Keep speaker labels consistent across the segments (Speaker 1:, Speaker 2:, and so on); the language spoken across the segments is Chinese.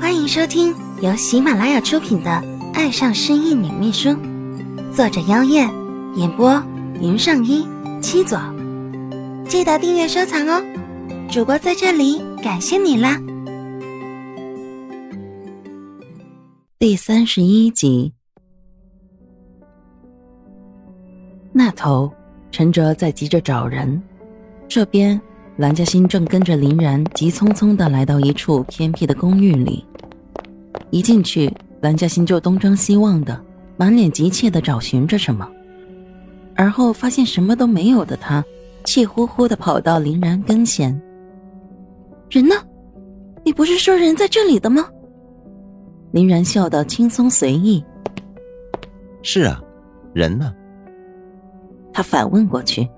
Speaker 1: 欢迎收听由喜马拉雅出品的《爱上失忆女秘书》，作者：妖艳，演播：云上一七左。记得订阅收藏哦！主播在这里感谢你啦！
Speaker 2: 第三十一集，那头陈哲在急着找人，这边。蓝嘉欣正跟着林然急匆匆的来到一处偏僻的公寓里，一进去，蓝嘉欣就东张西望的，满脸急切的找寻着什么，而后发现什么都没有的他，气呼呼的跑到林然跟前：“
Speaker 1: 人呢？你不是说人在这里的吗？”
Speaker 2: 林然笑得轻松随意：“
Speaker 3: 是啊，人呢？”
Speaker 2: 他反问过去：“
Speaker 1: 你？”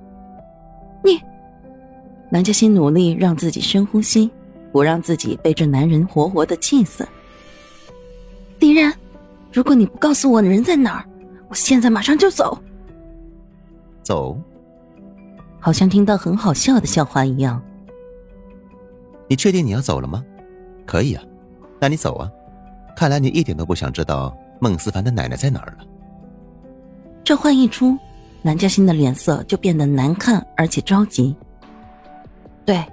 Speaker 2: 南嘉欣努力让自己深呼吸，不让自己被这男人活活的气死。
Speaker 1: 林然，如果你不告诉我人在哪儿，我现在马上就走。
Speaker 3: 走？
Speaker 2: 好像听到很好笑的笑话一样。
Speaker 3: 你确定你要走了吗？可以啊，那你走啊。看来你一点都不想知道孟思凡的奶奶在哪儿了。
Speaker 2: 这话一出，南嘉欣的脸色就变得难看而且着急。对，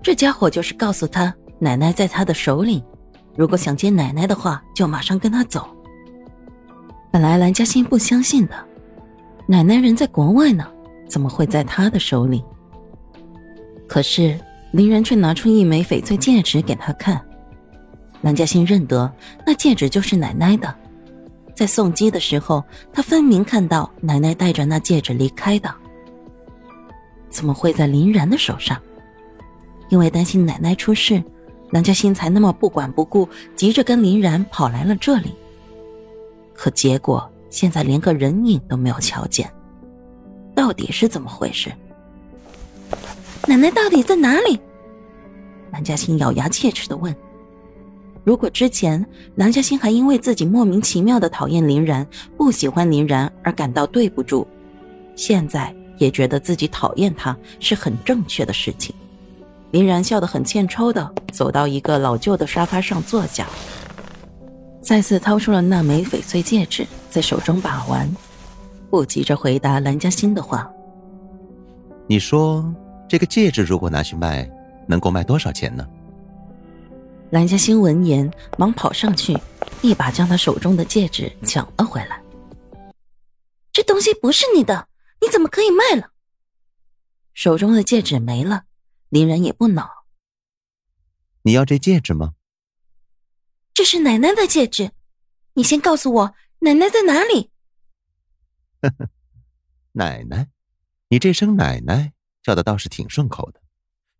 Speaker 2: 这家伙就是告诉他奶奶在他的手里，如果想见奶奶的话，就马上跟他走。本来蓝嘉欣不相信的，奶奶人在国外呢，怎么会在他的手里？可是林然却拿出一枚翡翠戒指给他看，蓝嘉欣认得那戒指就是奶奶的，在送机的时候，他分明看到奶奶带着那戒指离开的，怎么会在林然的手上？因为担心奶奶出事，南嘉欣才那么不管不顾，急着跟林然跑来了这里。可结果现在连个人影都没有瞧见，到底是怎么回事？
Speaker 1: 奶奶到底在哪里？
Speaker 2: 南嘉欣咬牙切齿的问。如果之前南嘉欣还因为自己莫名其妙的讨厌林然、不喜欢林然而感到对不住，现在也觉得自己讨厌他是很正确的事情。林然笑得很欠抽的走到一个老旧的沙发上坐下，再次掏出了那枚翡翠戒指，在手中把玩，不急着回答蓝嘉欣的话。
Speaker 3: 你说这个戒指如果拿去卖，能够卖多少钱呢？
Speaker 2: 蓝嘉欣闻言，忙跑上去，一把将他手中的戒指抢了回来。
Speaker 1: 这东西不是你的，你怎么可以卖了？
Speaker 2: 手中的戒指没了。林然也不恼。
Speaker 3: 你要这戒指吗？
Speaker 1: 这是奶奶的戒指，你先告诉我奶奶在哪里。
Speaker 3: 呵呵，奶奶，你这声奶奶叫的倒是挺顺口的，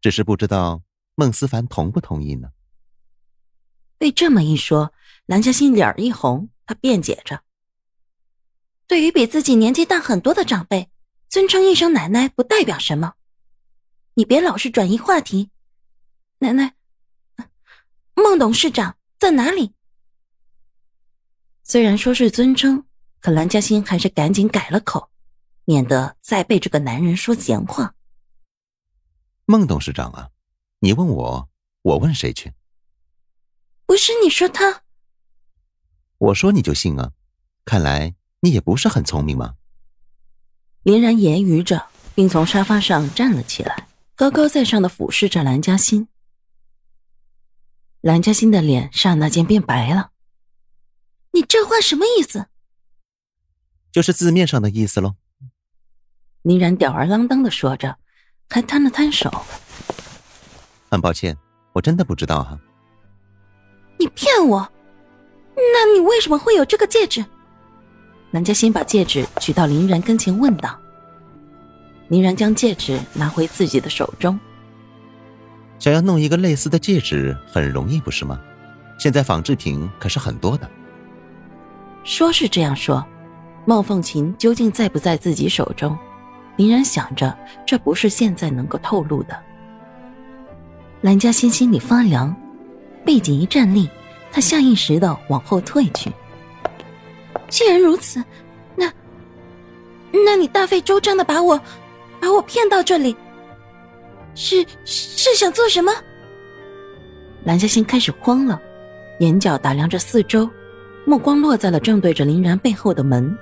Speaker 3: 只是不知道孟思凡同不同意呢。
Speaker 2: 被这么一说，蓝嘉欣脸一红，她辩解着：“
Speaker 1: 对于比自己年纪大很多的长辈，尊称一声奶奶不代表什么。”你别老是转移话题，奶奶，孟董事长在哪里？
Speaker 2: 虽然说是尊称，可蓝嘉欣还是赶紧改了口，免得再被这个男人说闲话。
Speaker 3: 孟董事长啊，你问我，我问谁去？
Speaker 1: 不是你说他，
Speaker 3: 我说你就信啊？看来你也不是很聪明嘛。
Speaker 2: 林然言语着，并从沙发上站了起来。高高在上的俯视着蓝嘉欣，蓝嘉欣的脸刹那间变白了。
Speaker 1: 你这话什么意思？
Speaker 3: 就是字面上的意思喽。
Speaker 2: 林然吊儿郎当的说着，还摊了摊手。
Speaker 3: 很抱歉，我真的不知道哈。
Speaker 1: 你骗我？那你为什么会有这个戒指？
Speaker 2: 蓝嘉欣把戒指举到林然跟前，问道。林然将戒指拿回自己的手中。
Speaker 3: 想要弄一个类似的戒指很容易，不是吗？现在仿制品可是很多的。
Speaker 2: 说是这样说，孟凤琴究竟在不在自己手中？林然想着，这不是现在能够透露的。蓝嘉欣心里发凉，背脊一站立，她下意识的往后退去。
Speaker 1: 既然如此，那……那你大费周章的把我……把我骗到这里，是是想做什么？
Speaker 2: 蓝嘉欣开始慌了，眼角打量着四周，目光落在了正对着林然背后的门。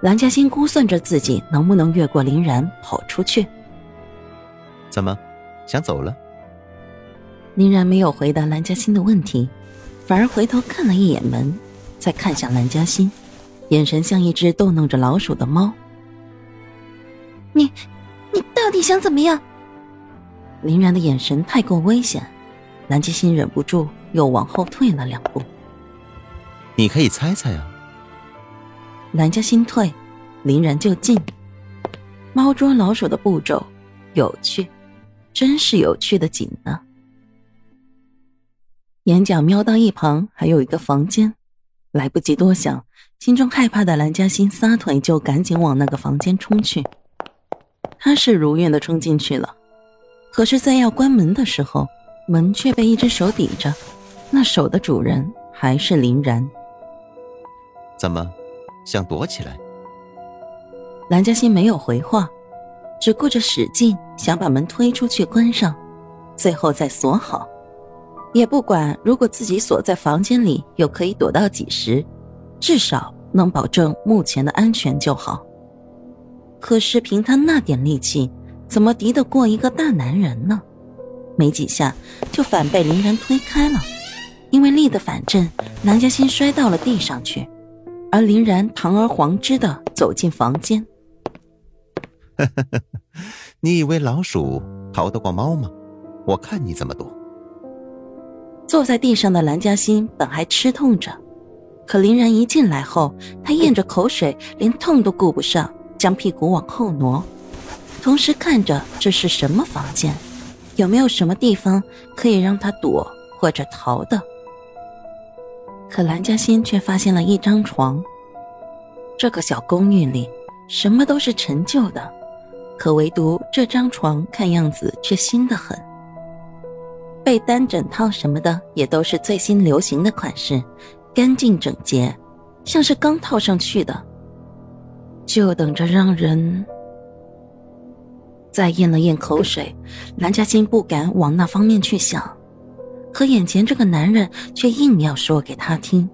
Speaker 2: 蓝嘉欣估算着自己能不能越过林然跑出去。
Speaker 3: 怎么，想走了？
Speaker 2: 林然没有回答蓝嘉欣的问题，反而回头看了一眼门，再看向蓝嘉欣，眼神像一只逗弄着老鼠的猫。
Speaker 1: 你，想怎么样？
Speaker 2: 林然的眼神太过危险，蓝嘉欣忍不住又往后退了两步。
Speaker 3: 你可以猜猜啊。
Speaker 2: 蓝嘉欣退，林然就进。猫捉老鼠的步骤，有趣，真是有趣的紧呢。眼角瞄到一旁还有一个房间，来不及多想，心中害怕的蓝嘉欣撒腿就赶紧往那个房间冲去。他是如愿的冲进去了，可是，在要关门的时候，门却被一只手抵着，那手的主人还是林然。
Speaker 3: 怎么，想躲起来？
Speaker 2: 蓝嘉欣没有回话，只顾着使劲想把门推出去关上，最后再锁好。也不管，如果自己锁在房间里，又可以躲到几时？至少能保证目前的安全就好。可是凭他那点力气，怎么敌得过一个大男人呢？没几下，就反被林然推开了。因为力的反震，南嘉欣摔到了地上去，而林然堂而皇之的走进房间。
Speaker 3: 你以为老鼠逃得过猫吗？我看你怎么躲。
Speaker 2: 坐在地上的蓝嘉欣本还吃痛着，可林然一进来后，他咽着口水，连痛都顾不上，将屁股往后挪，同时看着这是什么房间，有没有什么地方可以让他躲或者逃的。可蓝嘉欣却发现了一张床。这个小公寓里什么都是陈旧的，可唯独这张床看样子却新的很。被单、枕套什么的也都是最新流行的款式，干净整洁，像是刚套上去的。就等着让人再咽了咽口水，蓝嘉欣不敢往那方面去想，可眼前这个男人却硬要说给他听。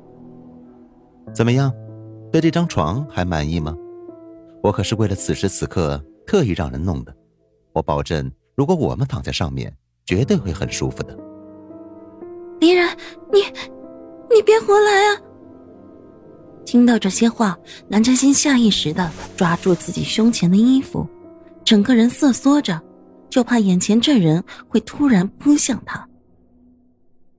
Speaker 3: 怎么样，对这张床还满意吗？我可是为了此时此刻特意让人弄的，我保证，如果我们躺在上面。绝对会很舒服的，
Speaker 1: 林然，你，你别胡来啊！
Speaker 2: 听到这些话，南嘉欣下意识的抓住自己胸前的衣服，整个人瑟缩着，就怕眼前这人会突然扑向他。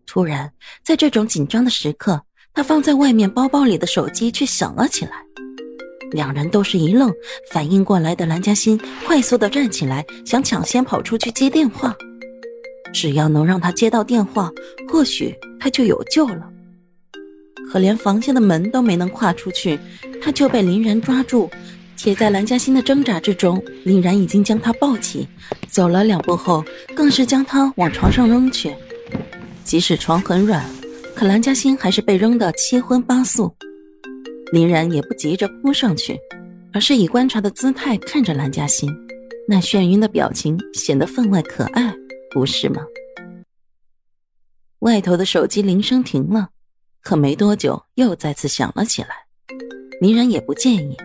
Speaker 2: 突然，在这种紧张的时刻，他放在外面包包里的手机却响了起来。两人都是一愣，反应过来的蓝嘉欣快速的站起来，想抢先跑出去接电话。只要能让他接到电话，或许他就有救了。可连房间的门都没能跨出去，他就被林然抓住。且在蓝嘉欣的挣扎之中，林然已经将他抱起，走了两步后，更是将他往床上扔去。即使床很软，可蓝嘉欣还是被扔得七荤八素。林然也不急着扑上去，而是以观察的姿态看着蓝嘉欣，那眩晕的表情显得分外可爱。不是吗？外头的手机铃声停了，可没多久又再次响了起来。林然也不介意，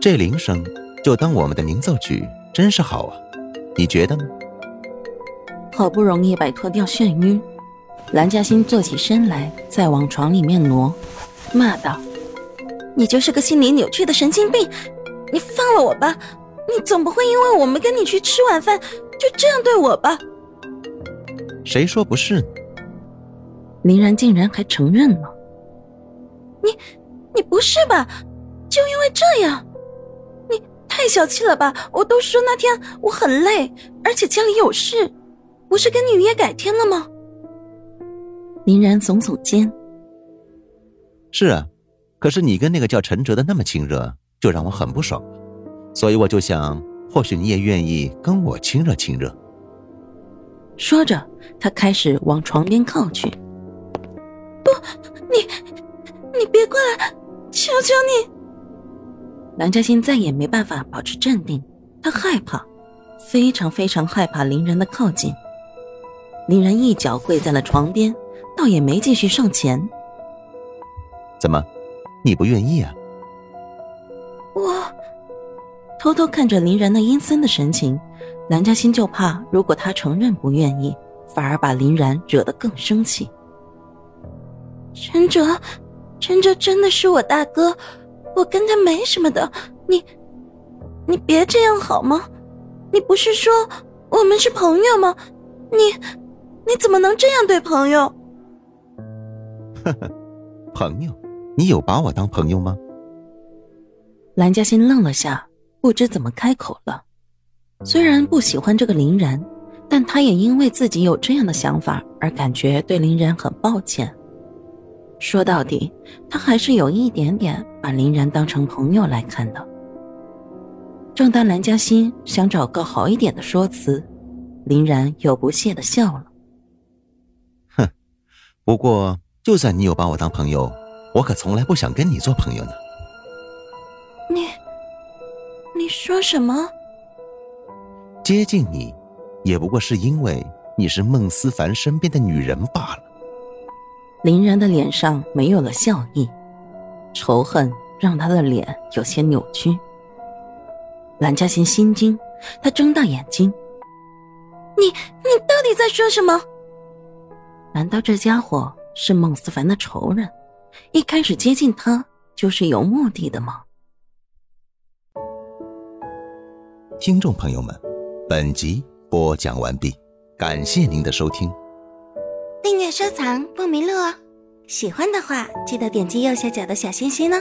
Speaker 3: 这铃声就当我们的鸣奏曲，真是好啊！你觉得呢？
Speaker 2: 好不容易摆脱掉眩晕，蓝嘉欣坐起身来，再往床里面挪，骂道：“
Speaker 1: 你就是个心理扭曲的神经病！你放了我吧！你总不会因为我们跟你去吃晚饭？”就这样对我吧？
Speaker 3: 谁说不是呢？
Speaker 2: 林然竟然还承认了。
Speaker 1: 你，你不是吧？就因为这样？你太小气了吧！我都说那天我很累，而且家里有事，不是跟你约改天了吗？
Speaker 2: 林然耸耸肩。
Speaker 3: 是啊，可是你跟那个叫陈哲的那么亲热，就让我很不爽，所以我就想。或许你也愿意跟我亲热亲热。
Speaker 2: 说着，他开始往床边靠去。
Speaker 1: 不，你，你别过来！求求你！
Speaker 2: 蓝嘉欣再也没办法保持镇定，她害怕，非常非常害怕林然的靠近。林然一脚跪在了床边，倒也没继续上前。
Speaker 3: 怎么，你不愿意啊？
Speaker 2: 我偷偷看着林然那阴森的神情，南嘉欣就怕，如果他承认不愿意，反而把林然惹得更生气。陈哲，陈哲真的是我大哥，我跟他没什么的，你，你别这样好吗？你不是说我们是朋友吗？你，你怎么能这样对朋友？
Speaker 3: 呵呵，朋友，你有把我当朋友吗？
Speaker 2: 蓝嘉欣愣了下，不知怎么开口了。虽然不喜欢这个林然，但他也因为自己有这样的想法而感觉对林然很抱歉。说到底，他还是有一点点把林然当成朋友来看的。正当蓝嘉欣想找个好一点的说辞，林然又不屑的笑了：“
Speaker 3: 哼，不过就算你有把我当朋友，我可从来不想跟你做朋友呢。”
Speaker 2: 你，你说什么？
Speaker 3: 接近你，也不过是因为你是孟思凡身边的女人罢了。
Speaker 2: 林然的脸上没有了笑意，仇恨让他的脸有些扭曲。蓝嘉欣心惊，他睁大眼睛：“你，你到底在说什么？难道这家伙是孟思凡的仇人？一开始接近他就是有目的的吗？”
Speaker 3: 听众朋友们，本集播讲完毕，感谢您的收听。
Speaker 1: 订阅收藏不迷路哦，喜欢的话记得点击右下角的小心心呢。